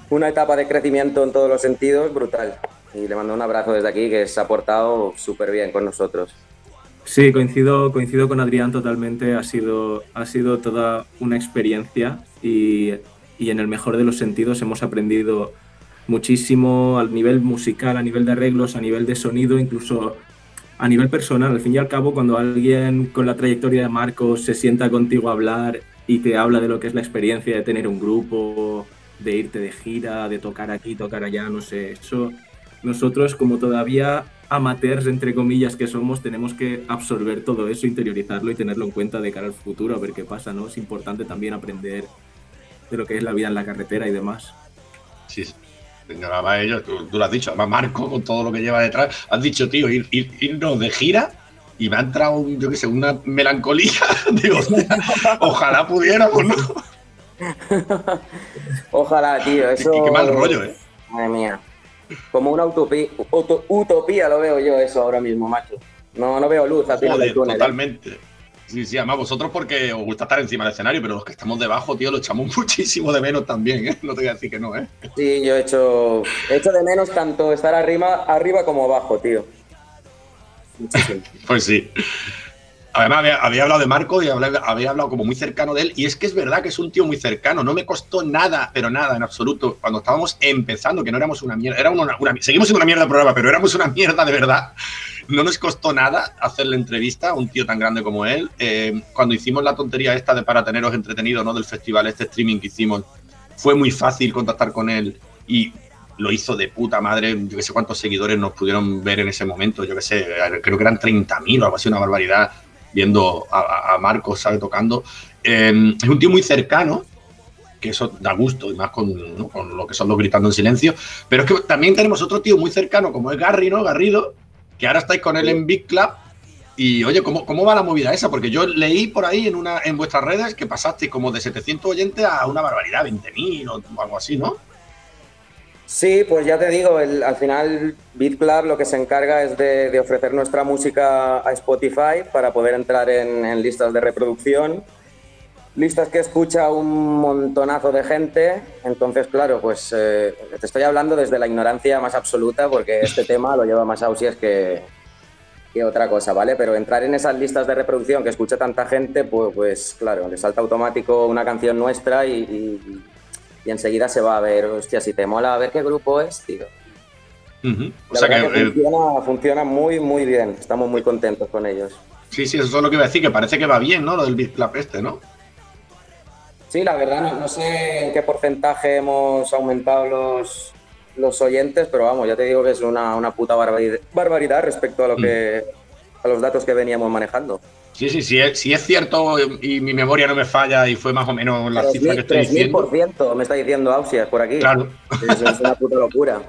una etapa de crecimiento en todos los sentidos brutal. Y le mando un abrazo desde aquí que se ha portado súper bien con nosotros. Sí, coincido, coincido con Adrián totalmente. Ha sido, ha sido toda una experiencia y, y en el mejor de los sentidos hemos aprendido muchísimo al nivel musical, a nivel de arreglos, a nivel de sonido, incluso a nivel personal. Al fin y al cabo, cuando alguien con la trayectoria de Marcos se sienta contigo a hablar y te habla de lo que es la experiencia de tener un grupo, de irte de gira, de tocar aquí, tocar allá, no sé, eso nosotros como todavía amateurs, entre comillas, que somos, tenemos que absorber todo eso, interiorizarlo y tenerlo en cuenta de cara al futuro, a ver qué pasa, ¿no? Es importante también aprender de lo que es la vida en la carretera y demás. Sí, Señora ellos, tú, tú, lo has dicho, además Marco con todo lo que lleva detrás, has dicho, tío, ir, irnos de gira y me ha entrado, yo qué sé, una melancolía. [LAUGHS] Digo, [LAUGHS] ojalá pudiéramos, ¿no? [LAUGHS] ojalá, tío, eso... qué mal rollo, ¿eh? Madre mía. Como una utopía, utopía lo veo yo eso ahora mismo, macho. No, no veo luz al final del túnel. ¿eh? Sí, sí, además vosotros porque os gusta estar encima del escenario, pero los que estamos debajo, tío, lo echamos [LAUGHS] muchísimo de menos también, ¿eh? No te voy a decir que no, ¿eh? Sí, yo he hecho, he hecho de menos tanto estar arriba, arriba como abajo, tío. [LAUGHS] Pues sí. Además, había, hablado de Marco y había, hablado como muy cercano de él. Y es que es verdad que es un tío muy cercano. No me costó nada, pero nada en absoluto. Cuando estábamos empezando, que no éramos una mierda. Era una, seguimos siendo una mierda de programa, pero éramos una mierda de verdad. No nos costó nada hacerle entrevista a un tío tan grande como él. Eh, cuando hicimos la tontería esta de para teneros entretenidos, ¿no? Del festival, este streaming que hicimos, fue muy fácil contactar con él y lo hizo de puta madre. Yo que sé cuántos seguidores nos pudieron ver en ese momento. Yo que sé, creo que eran 30.000 o algo así, una barbaridad viendo a, Marcos, ¿sabe? Tocando. Em, es un tío muy cercano, que eso da gusto, y más con, lo que son los gritando en silencio. Pero es que también tenemos otro tío muy cercano, como es Garry, ¿no? Garrido, que ahora estáis con él en Big Club. Y oye, ¿cómo, ¿cómo va la movida esa? Porque yo leí por ahí en, una, en vuestras redes que pasaste como de 700 oyentes a una barbaridad, 20.000 o algo así, ¿no? Sí, pues ya te digo, al final BitClub lo que se encarga es de, ofrecer nuestra música a Spotify para poder entrar en, listas de reproducción, listas que escucha un montonazo de gente. Entonces, claro, pues eh, te estoy hablando desde la ignorancia más absoluta porque este tema lo lleva más Ausias que, que otra cosa, ¿vale? Pero entrar en esas listas de reproducción que escucha tanta gente, pues, pues claro, le salta automático una canción nuestra y enseguida se va a ver, hostia, si te mola a ver qué grupo es, tío. O sea que, funciona, muy, muy bien. Estamos muy contentos con ellos. Sí, sí, eso es lo que iba a decir, que parece que va bien, ¿no? Lo del Beat Club este, ¿no? Sí, la verdad, no, sé en qué porcentaje hemos aumentado los, los oyentes, pero vamos, ya te digo que es una, una puta barbaridad, respecto a lo mm. que a los datos que veníamos manejando. Sí, sí, sí, si es cierto y mi memoria no me falla y fue más o menos la cifra que estoy diciendo. me está diciendo Ausias por aquí. Claro. Es, una puta locura.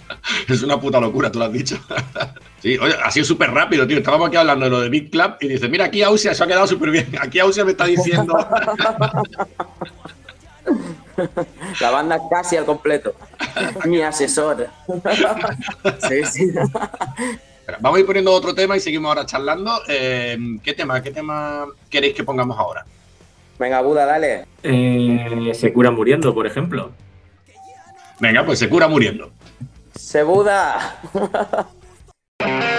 [LAUGHS] es una puta locura, tú lo has dicho. [LAUGHS] sí, oye, ha sido súper rápido, tío. Estábamos aquí hablando de lo de Big Club y dice, mira, aquí Ausias se ha quedado súper bien. [LAUGHS] Aquí Ausias me está diciendo... La banda casi al completo. Mi asesor. sí, sí. Vamos a ir poniendo otro tema y seguimos ahora charlando. Eh, ¿Qué tema, qué tema queréis que pongamos ahora? Venga, Buda, dale. Eh, se cura muriendo, por ejemplo. Venga, pues se cura muriendo. Se Buda. [LAUGHS]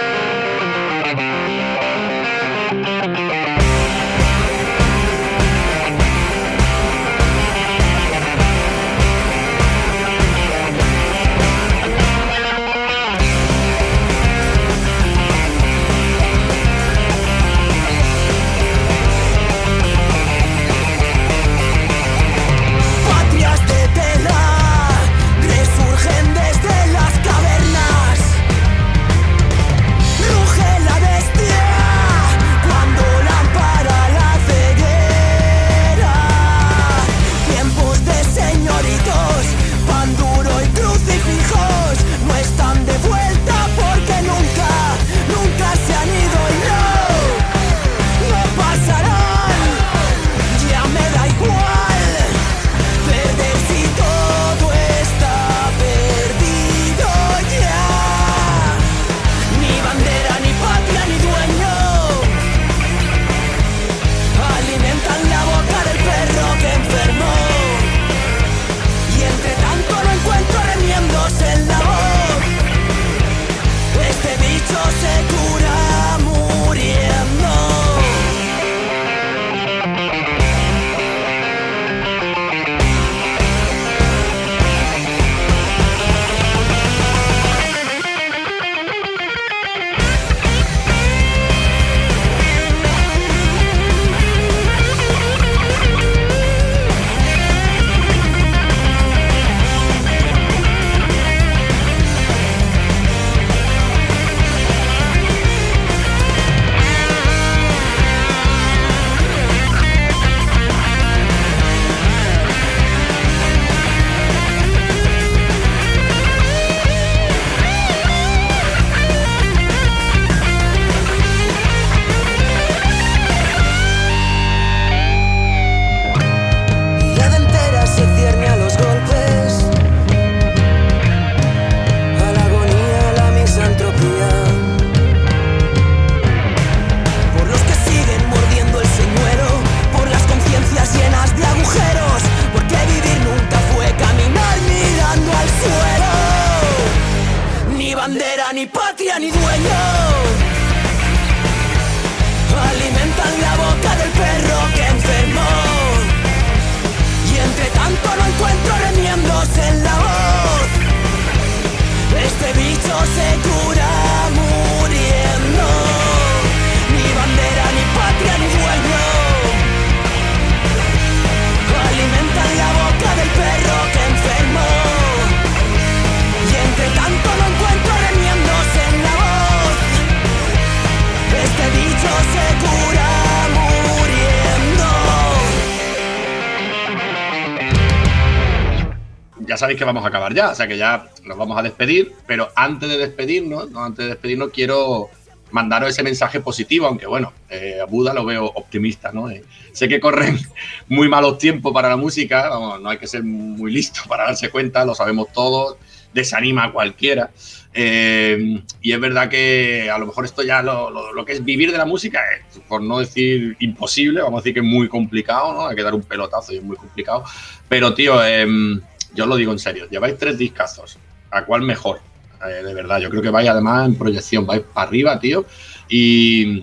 sabéis que vamos a acabar ya, o sea que ya nos vamos a despedir, pero antes de despedirnos, no, antes de despedirnos quiero mandaros ese mensaje positivo, aunque bueno, eh, a Buda lo veo optimista, ¿no? Eh, sé que corren [LAUGHS] muy malos tiempos para la música, no hay que ser muy listo para darse cuenta, lo sabemos todos, desanima a cualquiera. Eh, y es verdad que a lo mejor esto ya lo, que es vivir de la música es, por no decir imposible, vamos a decir que es muy complicado, ¿no? Hay que dar un pelotazo y es muy complicado. Pero, tío, em, yo lo digo en serio, lleváis tres discazos, ¿a cuál mejor? Eh, de verdad, yo creo que vais además en proyección, vais para arriba, tío. Y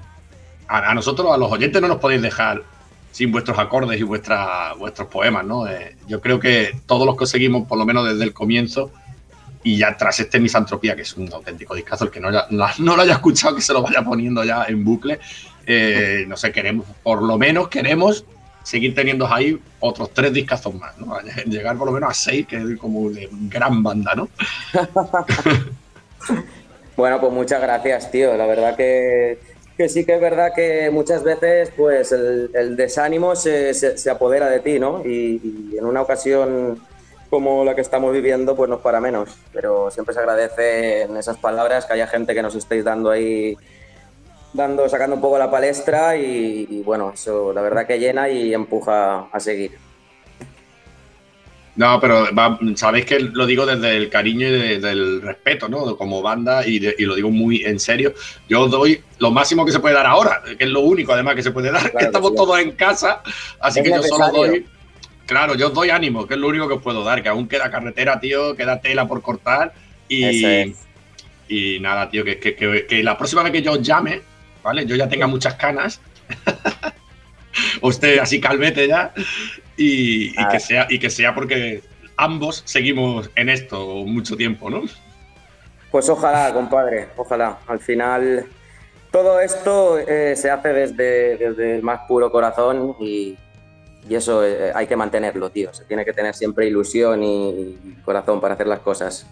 a, nosotros, a los oyentes, no nos podéis dejar sin vuestros acordes y vuestra, vuestros poemas, ¿no? Eh, yo creo que todos los que seguimos, por lo menos desde el comienzo, y ya tras este Misantropía, que es un auténtico discazo, el que no, no, lo haya escuchado, que se lo vaya poniendo ya en bucle. Eh, no sé, queremos, por lo menos queremos seguir teniendo ahí otros tres discazos más, ¿no? [LAUGHS] Llegar por lo menos a seis, que es como de gran banda, ¿no? [LAUGHS] bueno, pues muchas gracias, tío. La verdad que, sí que es verdad que muchas veces pues el, desánimo se, apodera de ti, ¿no? y en una ocasión como la que estamos viviendo, pues nos para menos. Pero siempre se agradece en esas palabras que haya gente que nos estéis dando ahí, dando, sacando un poco la palestra y, bueno, eso la verdad que llena y empuja a seguir. No, pero sabéis que lo digo desde el cariño y desde el respeto, ¿no? Como banda y, lo digo muy en serio. Yo doy lo máximo que se puede dar ahora, que es lo único además que se puede dar, [LAUGHS] que estamos todos en casa, así que yo solo doy Claro, yo os doy ánimo, que es lo único que os puedo dar, que aún queda carretera, tío, queda tela por cortar y, y nada, tío, que, que, la próxima vez que yo os llame, ¿vale? Yo ya tenga muchas canas, [LAUGHS] o esté así calvete ya, y, que sea, y que sea porque ambos seguimos en esto mucho tiempo, ¿no? Pues ojalá, compadre, ojalá. Al final, todo esto eh, se hace desde, desde el más puro corazón y, y eso eh, hay que mantenerlo, tío. Se tiene que tener siempre ilusión y, corazón para hacer las cosas.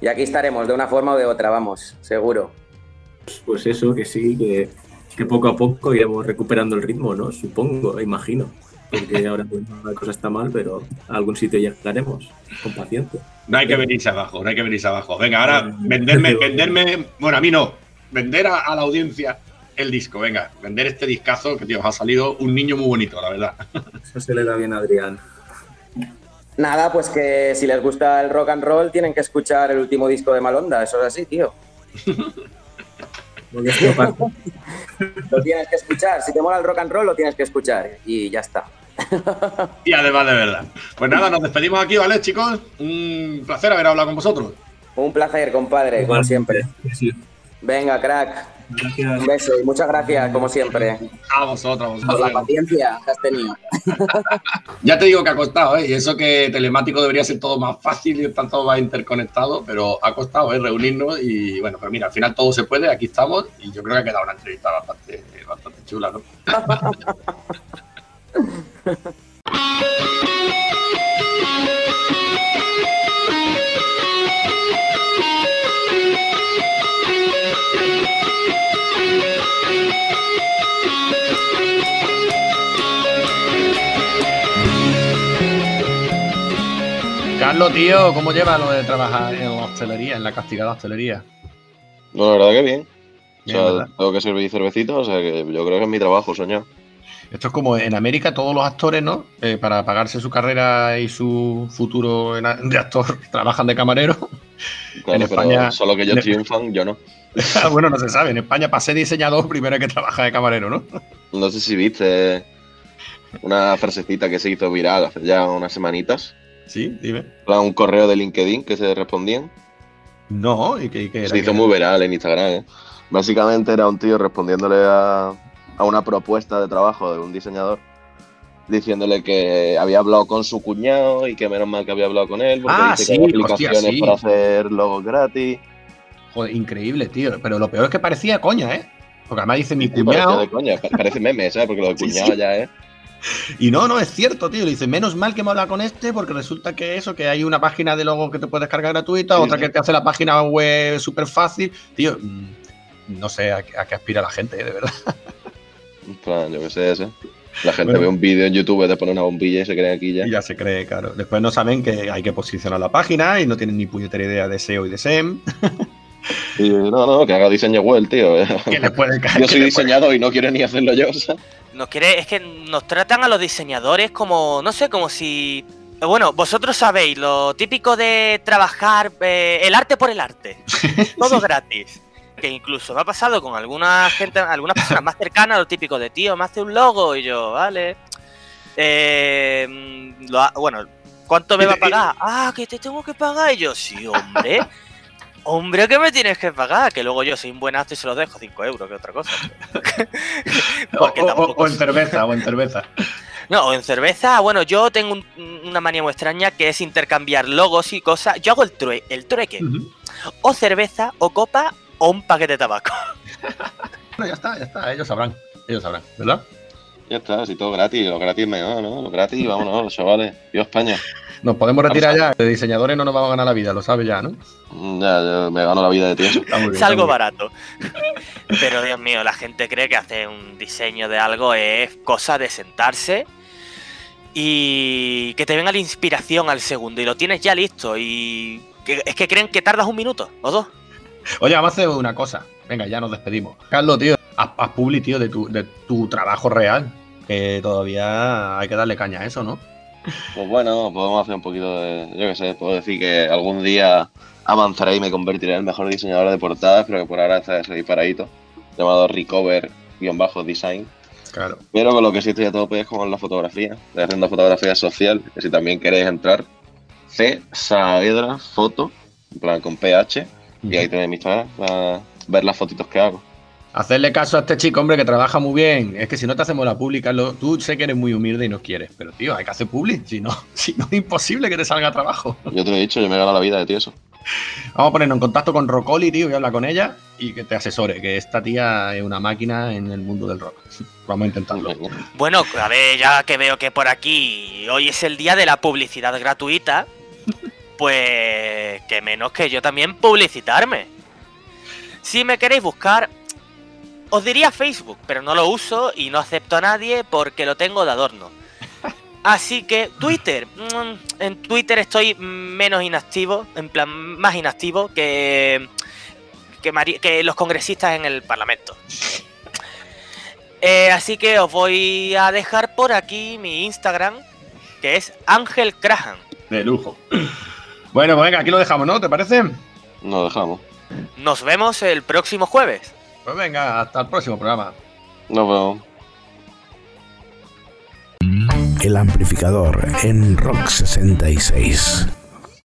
Y aquí estaremos de una forma o de otra, vamos, seguro. Pues eso, que sí, que, que poco a poco iremos recuperando el ritmo, ¿no? Supongo, imagino. Porque [LAUGHS] ahora pues, la cosa está mal, pero a algún sitio ya estaremos, con paciencia. No hay que venirse abajo, no hay que venirse abajo. Venga, ahora [LAUGHS] venderme, venderme, bueno, a mí no, vender a la audiencia el disco. Venga, vender este discazo que, tío, os ha salido un niño muy bonito, la verdad. [LAUGHS] Eso se le da bien a Adrián. Nada, pues que si les gusta el rock and roll tienen que escuchar el último disco de Malonda, eso es así, tío. [LAUGHS] lo tienes que escuchar, si te mola el rock and roll lo tienes que escuchar y ya está. [LAUGHS] y además de verdad. Pues nada, nos despedimos aquí, ¿vale, chicos? Un placer haber hablado con vosotros. Un placer, compadre, como siempre. Venga, crack. Un beso y muchas gracias, como siempre. A vosotros, Por la paciencia que has tenido. [LAUGHS] ya te digo que ha costado, ¿eh? Y eso que telemático debería ser todo más fácil y estar todo más interconectado, pero ha costado, ¿eh? Reunirnos y bueno, pero mira, al final todo se puede, aquí estamos y yo creo que ha quedado una entrevista bastante, bastante chula, ¿no? [LAUGHS] Carlos, tío, ¿cómo lleva lo de trabajar en la hostelería, en la castigada hostelería? No, la verdad que bien. O sea, tengo que servir cervecitas, o sea que yo creo que es mi trabajo, soñar. Esto es como en América todos los actores, ¿no? Eh, para pagarse su carrera y su futuro de actor [LAUGHS] trabajan de camarero. en España, solo que ellos triunfan, yo no. [LAUGHS] bueno, no se sabe. En España, ser diseñador, primero que trabajar de camarero, ¿no? no sé si viste una frasecita que se hizo viral hace ya unas semanitas Sí, dime. Un correo de LinkedIn que se respondían. No, ¿y qué, Se hizo muy viral en Instagram. ¿eh? Básicamente era un tío respondiéndole a, una propuesta de trabajo de un diseñador diciéndole que había hablado con su cuñado y que menos mal que había hablado con él porque ah, dice que hay aplicaciones para hacer logos gratis. Joder, increíble, tío. Pero lo peor es que parecía coña, ¿eh? Porque además dice mi cuñado. De coña. Parece meme, ¿sabes? Porque lo de [LAUGHS] cuñado ya es. Y no, no, es cierto, tío. Le dice, menos mal que me habla con este, porque resulta que eso, que hay una página de logo que te puedes cargar gratuita, otra que te hace la página web súper fácil. Tío, mm, no sé a, qué aspira la gente, de verdad. yo qué sé, ese. La gente ve un vídeo en YouTube, te pone una bombilla y se cree aquí ya. Y ya se cree, claro. Después no saben que hay que posicionar la página y no tienen ni puñetera idea de SEO y de SEM. no, no, que haga diseño web, tío. [LAUGHS] le puede caer, yo soy diseñador y no quiero ni hacerlo yo. Nos quiere, es que nos tratan a los diseñadores como, no sé, como si bueno, vosotros sabéis lo típico de trabajar eh, el arte por el arte. [LAUGHS] Todo gratis. Que incluso me ha pasado con alguna gente, algunas personas más cercanas, lo típico de tío, me hace un logo y yo, vale. Eh, bueno, ¿cuánto me va a pagar? Ah, que te tengo que pagar. Y yo, sí, hombre. Hombre, ¿qué me tienes que pagar? Que luego yo soy un buen acto y se lo dejo 5 euros, que otra cosa. [LAUGHS] o, en cerveza, o en cerveza. [LAUGHS] No, en cerveza, bueno, yo tengo una manía muy extraña que es intercambiar logos y cosas. Yo hago el, true, el trueque. O cerveza, o copa, o un paquete de tabaco. [LAUGHS] bueno, ya está, ya está, ellos sabrán, ellos sabrán, ¿verdad? Ya está, si todo gratis, lo gratis mejor, ¿no? Lo gratis, vámonos, chavales. Viva España. Nos podemos retirar ya. De diseñadores no nos vamos a ganar la vida, lo sabes ya, ¿no? Ya, yo me gano la vida de ti. [LAUGHS] es algo barato. [LAUGHS] Pero Dios mío, la gente cree que hacer un diseño de algo es cosa de sentarse y que te venga la inspiración al segundo y lo tienes ya listo y es que creen que tardas un minuto o dos. Oye, vamos a hacer una cosa. Venga, ya nos despedimos. Carlos, tío, haz, haz publi, tío, de tu, de tu trabajo real. Que todavía hay que darle caña a eso, ¿no? Pues bueno, podemos hacer un poquito de. Yo qué sé, puedo decir que algún día avanzaré y me convertiré en el mejor diseñador de portadas, pero que por ahora está ese disparadito, llamado Recover-Design. Claro. Pero con lo que sí estoy a tope es con la fotografía. Estoy haciendo fotografía social, que si también queréis entrar, C Saavedra Foto, en plan con PH, y ahí tenéis mi Instagram para ver las fotitos que hago. Hacerle caso a este chico, hombre, que trabaja muy bien. Es que si no te hacemos la pública, tú sé que eres muy humilde y no quieres, pero tío, hay que hacer public. Si no, [LAUGHS] si no es imposible que te salga trabajo. Yo te lo he dicho, yo me he ganado la vida de ti eso. Vamos a ponernos en contacto con Rocoli, tío, y habla con ella y que te asesore, que esta tía es una máquina en el mundo del rock. [LAUGHS] Vamos a intentarlo. Bueno, a ver, ya que veo que por aquí hoy es el día de la publicidad gratuita, [LAUGHS] pues que menos que yo también publicitarme. Si me queréis buscar, os diría Facebook, pero no lo uso y no acepto a nadie porque lo tengo de adorno. Así que Twitter, mm, en Twitter estoy menos inactivo, en plan más inactivo que, que, los congresistas en el Parlamento. Eh, así que os voy a dejar por aquí mi Instagram, que es Ángel Crahan. De lujo. Bueno, pues venga, aquí lo dejamos, ¿no? ¿Te parece? Lo dejamos. Nos vemos el próximo jueves. Pues venga, hasta el próximo programa. Nos vemos. El amplificador en Rock 66.